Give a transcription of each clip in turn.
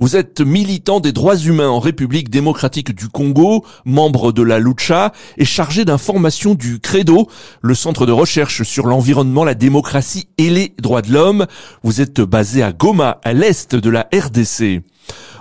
Vous êtes militant des droits humains en République démocratique du Congo, membre de la Lucha et chargé d'information du Credo, le centre de recherche sur l'environnement, la démocratie et les droits de l'homme. Vous êtes basé à Goma, à l'est de la RDC.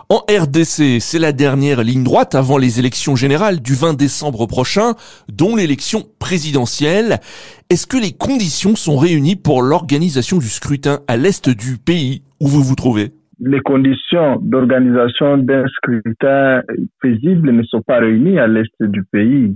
En RDC, c'est la dernière ligne droite avant les élections générales du 20 décembre prochain, dont l'élection présidentielle. Est-ce que les conditions sont réunies pour l'organisation du scrutin à l'est du pays? Où vous vous trouvez? Les conditions d'organisation d'un scrutin paisible ne sont pas réunies à l'est du pays.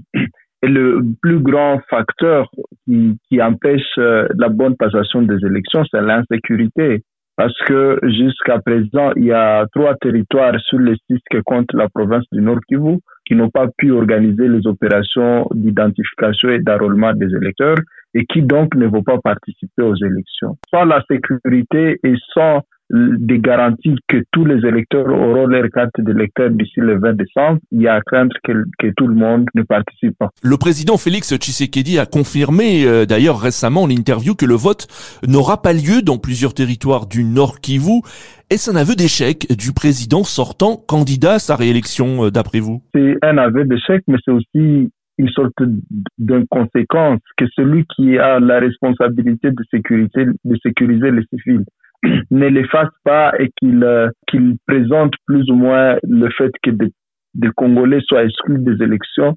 Et le plus grand facteur qui, empêche euh, la bonne passation des élections, c'est l'insécurité. Parce que jusqu'à présent, il y a trois territoires sur les six que compte la province du Nord Kivu qui n'ont pas pu organiser les opérations d'identification et d'enrôlement des électeurs et qui donc ne vont pas participer aux élections. Sans la sécurité et sans des garanties que tous les électeurs auront leur carte d'électeur d'ici le 20 décembre, il y a à craindre que, que, tout le monde ne participe pas. Le président Félix Tshisekedi a confirmé euh, d'ailleurs récemment en interview que le vote n'aura pas lieu dans plusieurs territoires du Nord Kivu. Est-ce un aveu d'échec du président sortant candidat à sa réélection euh, d'après vous? C'est un aveu d'échec, mais c'est aussi une sorte d'inconséquence que celui qui a la responsabilité de sécurité, de sécuriser les civils ne l'efface pas et qu'il euh, qu'il présente plus ou moins le fait que des, Congolais soient exclus des élections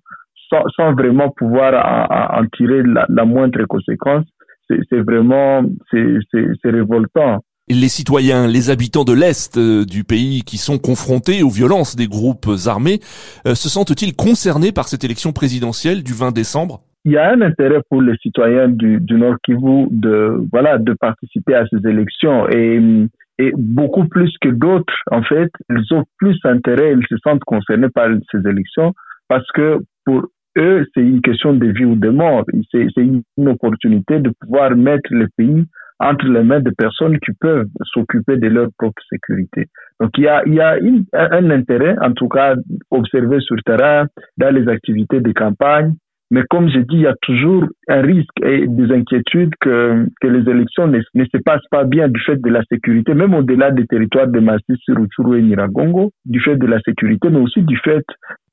sans, vraiment pouvoir en, en tirer la, la, moindre conséquence, c'est vraiment c'est révoltant. Les citoyens, les habitants de l'Est euh, du pays qui sont confrontés aux violences des groupes armés, euh, se sentent-ils concernés par cette élection présidentielle du 20 décembre? Il y a un intérêt pour les citoyens du, du Nord Kivu de voilà de participer à ces élections. Et, et beaucoup plus que d'autres en fait ils ont plus intérêt ils se sentent concernés par ces élections parce que pour eux c'est une question de vie ou de mort. C'est une opportunité de pouvoir mettre le pays entre les mains de personnes qui peuvent s'occuper de leur propre sécurité. Donc il y a, il y a un intérêt, en tout cas, observé sur le terrain, dans les activités de campagne, mais comme je dis, il y a toujours un risque et des inquiétudes que, que les élections ne, ne se passent pas bien du fait de la sécurité, même au-delà des territoires de Massis, Rutshuru et Niragongo, du fait de la sécurité, mais aussi du fait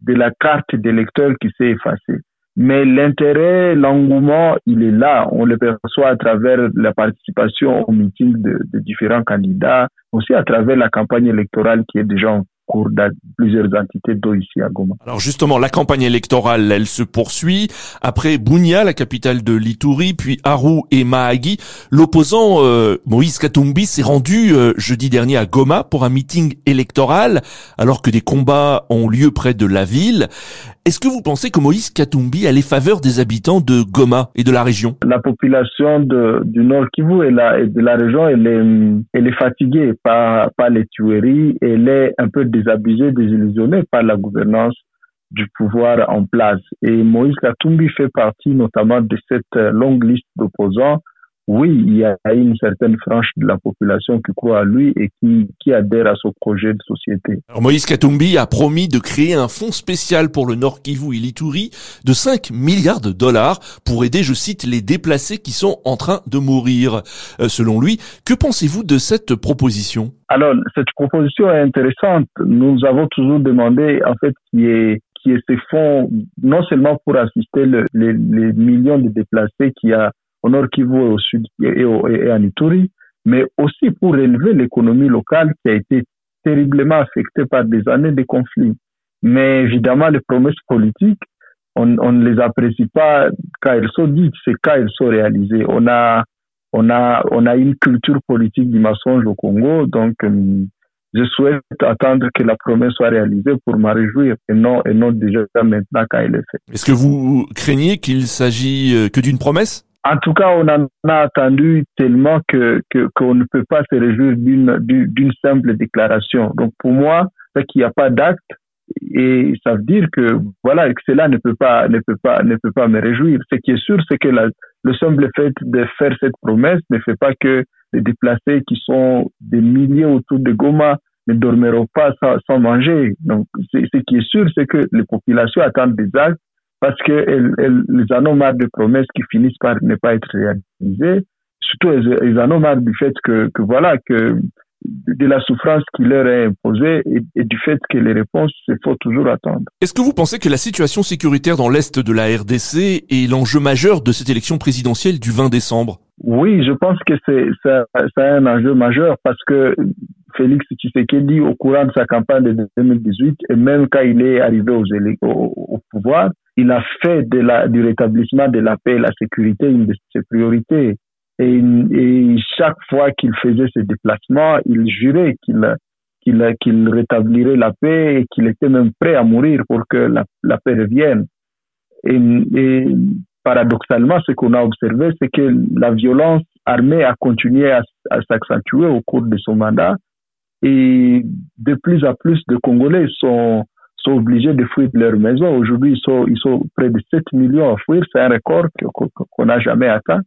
de la carte d'électeur qui s'est effacée. Mais l'intérêt, l'engouement, il est là. On le perçoit à travers la participation au meeting de, différents candidats, aussi à travers la campagne électorale qui est déjà en cours plusieurs entités d'eau ici à Goma. Alors justement, la campagne électorale, elle se poursuit. Après Bunia, la capitale de l'Ituri, puis Aru et Mahagi, l'opposant euh, Moïse Katumbi s'est rendu euh, jeudi dernier à Goma pour un meeting électoral, alors que des combats ont lieu près de la ville. Est-ce que vous pensez que Moïse Katumbi a les faveurs des habitants de Goma et de la région? La population de, du Nord Kivu et, la, et de la région, elle est, elle est fatiguée par, par les tueries, elle est un peu désabusée, désillusionnée par la gouvernance du pouvoir en place. Et Moïse Katumbi fait partie notamment de cette longue liste d'opposants oui, il y a une certaine frange de la population qui croit à lui et qui, qui adhère à son projet de société. Alors Moïse Katumbi a promis de créer un fonds spécial pour le Nord Kivu et l'Ituri de 5 milliards de dollars pour aider, je cite, les déplacés qui sont en train de mourir. Euh, selon lui, que pensez-vous de cette proposition? Alors, cette proposition est intéressante. Nous avons toujours demandé, en fait, qu'il y ait qui est ces fonds, non seulement pour assister les, les millions de déplacés qui a au nord Kivu et au sud et, au, et en Ituri, mais aussi pour élever l'économie locale qui a été terriblement affectée par des années de conflits. Mais évidemment, les promesses politiques, on, ne les apprécie pas quand elles sont dites, c'est quand elles sont réalisées. On a, on a, on a une culture politique du mensonge au Congo, donc euh, je souhaite attendre que la promesse soit réalisée pour m'en réjouir et non, et non déjà maintenant quand elle est faite. Est-ce que vous craignez qu'il s'agit euh, que d'une promesse? En tout cas, on en a attendu tellement que qu'on ne peut pas se réjouir d'une d'une simple déclaration. Donc pour moi, c'est qu'il n'y a pas d'acte et ça veut dire que voilà que cela ne peut pas ne peut pas ne peut pas me réjouir. Ce qui est sûr, c'est que la, le simple fait de faire cette promesse ne fait pas que les déplacés qui sont des milliers autour de Goma ne dormiront pas sans, manger. Donc, ce qui est sûr, c'est que les populations attendent des actes parce qu'elles elles, en ont marre de promesses qui finissent par ne pas être réalisées. Surtout, elles, en ont marre du fait que, que voilà, que de la souffrance qui leur est imposée et, du fait que les réponses, il faut toujours attendre. Est-ce que vous pensez que la situation sécuritaire dans l'Est de la RDC est l'enjeu majeur de cette élection présidentielle du 20 décembre? Oui, je pense que c'est ça, ça un enjeu majeur parce que Félix Tshisekedi, au courant de sa campagne de 2018, et même quand il est arrivé aux au, au pouvoir, il a fait de la, du rétablissement de la paix et la sécurité une de ses priorités. Et, chaque fois qu'il faisait ses déplacements, il jurait qu'il qu'il qu'il rétablirait la paix et qu'il était même prêt à mourir pour que la, paix revienne. Et, et paradoxalement, ce qu'on a observé, c'est que la violence armée a continué à s'accentuer au cours de son mandat et de plus en plus de Congolais sont, sont obligés de fuir de leur maison. Aujourd'hui, ils sont, ils sont près de 7 millions à fuir. C'est un record qu'on n'a jamais atteint.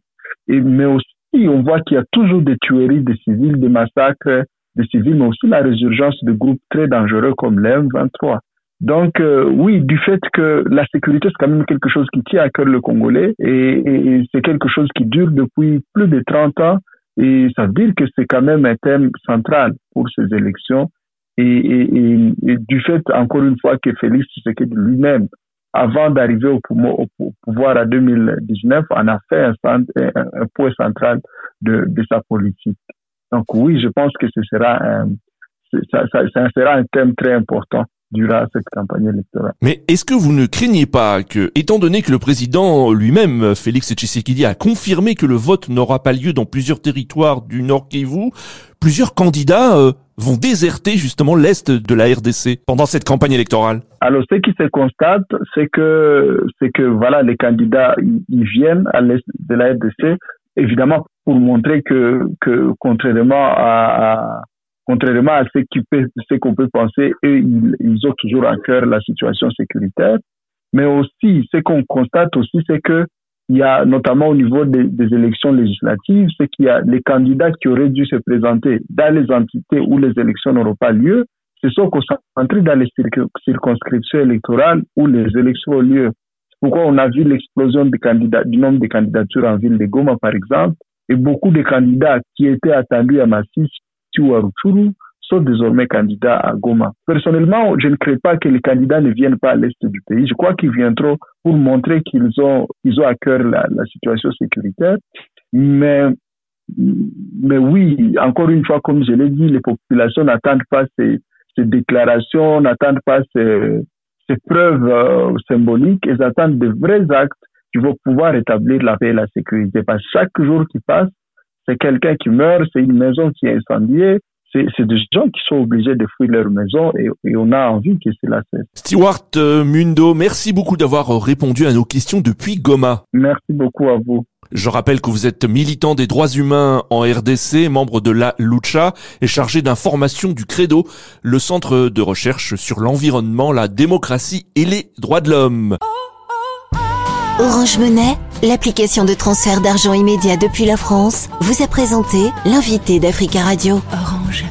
Mais aussi, on voit qu'il y a toujours des tueries de civils, des massacres de civils, mais aussi la résurgence de groupes très dangereux comme l'M23. Donc euh, oui, du fait que la sécurité, c'est quand même quelque chose qui tient à cœur le Congolais et, et c'est quelque chose qui dure depuis plus de 30 ans et ça veut dire que c'est quand même un thème central pour ces élections. Et, du fait, encore une fois, que Félix Tshisekedi lui-même, avant d'arriver au, pouvoir en 2019, en a fait un, point central de, sa politique. Donc oui, je pense que ce sera un, ça sera un thème très important durant cette campagne électorale. Mais est-ce que vous ne craignez pas que, étant donné que le président lui-même, Félix Tshisekedi, a confirmé que le vote n'aura pas lieu dans plusieurs territoires du Nord Kivu, plusieurs candidats euh, vont déserter justement l'Est de la RDC pendant cette campagne électorale Alors, ce qui se constate, c'est que, c'est que voilà, les candidats, ils viennent à l'Est de la RDC, évidemment pour montrer que, que contrairement à, contrairement à ce qu'on peut, qu'on peut penser, eux, ils, ils, ont toujours à cœur la situation sécuritaire. Mais aussi, ce qu'on constate aussi, c'est que il y a notamment au niveau des, élections législatives, c'est qu'il y a les candidats qui auraient dû se présenter dans les entités où les élections n'auront pas lieu, se sont concentrés dans les circonscriptions électorales où les élections ont lieu. Pourquoi on a vu l'explosion du nombre de candidatures en ville de Goma, par exemple, et beaucoup de candidats qui étaient attendus à Massis ou sont désormais candidats à Goma. Personnellement, je ne crée pas que les candidats ne viennent pas à l'est du pays. Je crois qu'ils viendront pour montrer qu'ils ont, ils ont à cœur la, situation sécuritaire. Mais, mais oui, encore une fois, comme je l'ai dit, les populations n'attendent pas ces, déclarations, n'attendent pas ces, ces preuves euh, symboliques, elles attendent de vrais actes qui vont pouvoir établir la paix et la sécurité. Parce que chaque jour qui passe, c'est quelqu'un qui meurt, c'est une maison qui est incendiée, c'est des gens qui sont obligés de fuir leur maison et, et on a envie que cela cesse. Stewart euh, Mundo, merci beaucoup d'avoir répondu à nos questions depuis Goma. Merci beaucoup à vous. Je rappelle que vous êtes militant des droits humains en RDC, membre de la Lucha et chargé d'information du Credo, le centre de recherche sur l'environnement, la démocratie et les droits de l'homme. Orange Monnaie, l'application de transfert d'argent immédiat depuis la France, vous a présenté l'invité d'Africa Radio. Orange.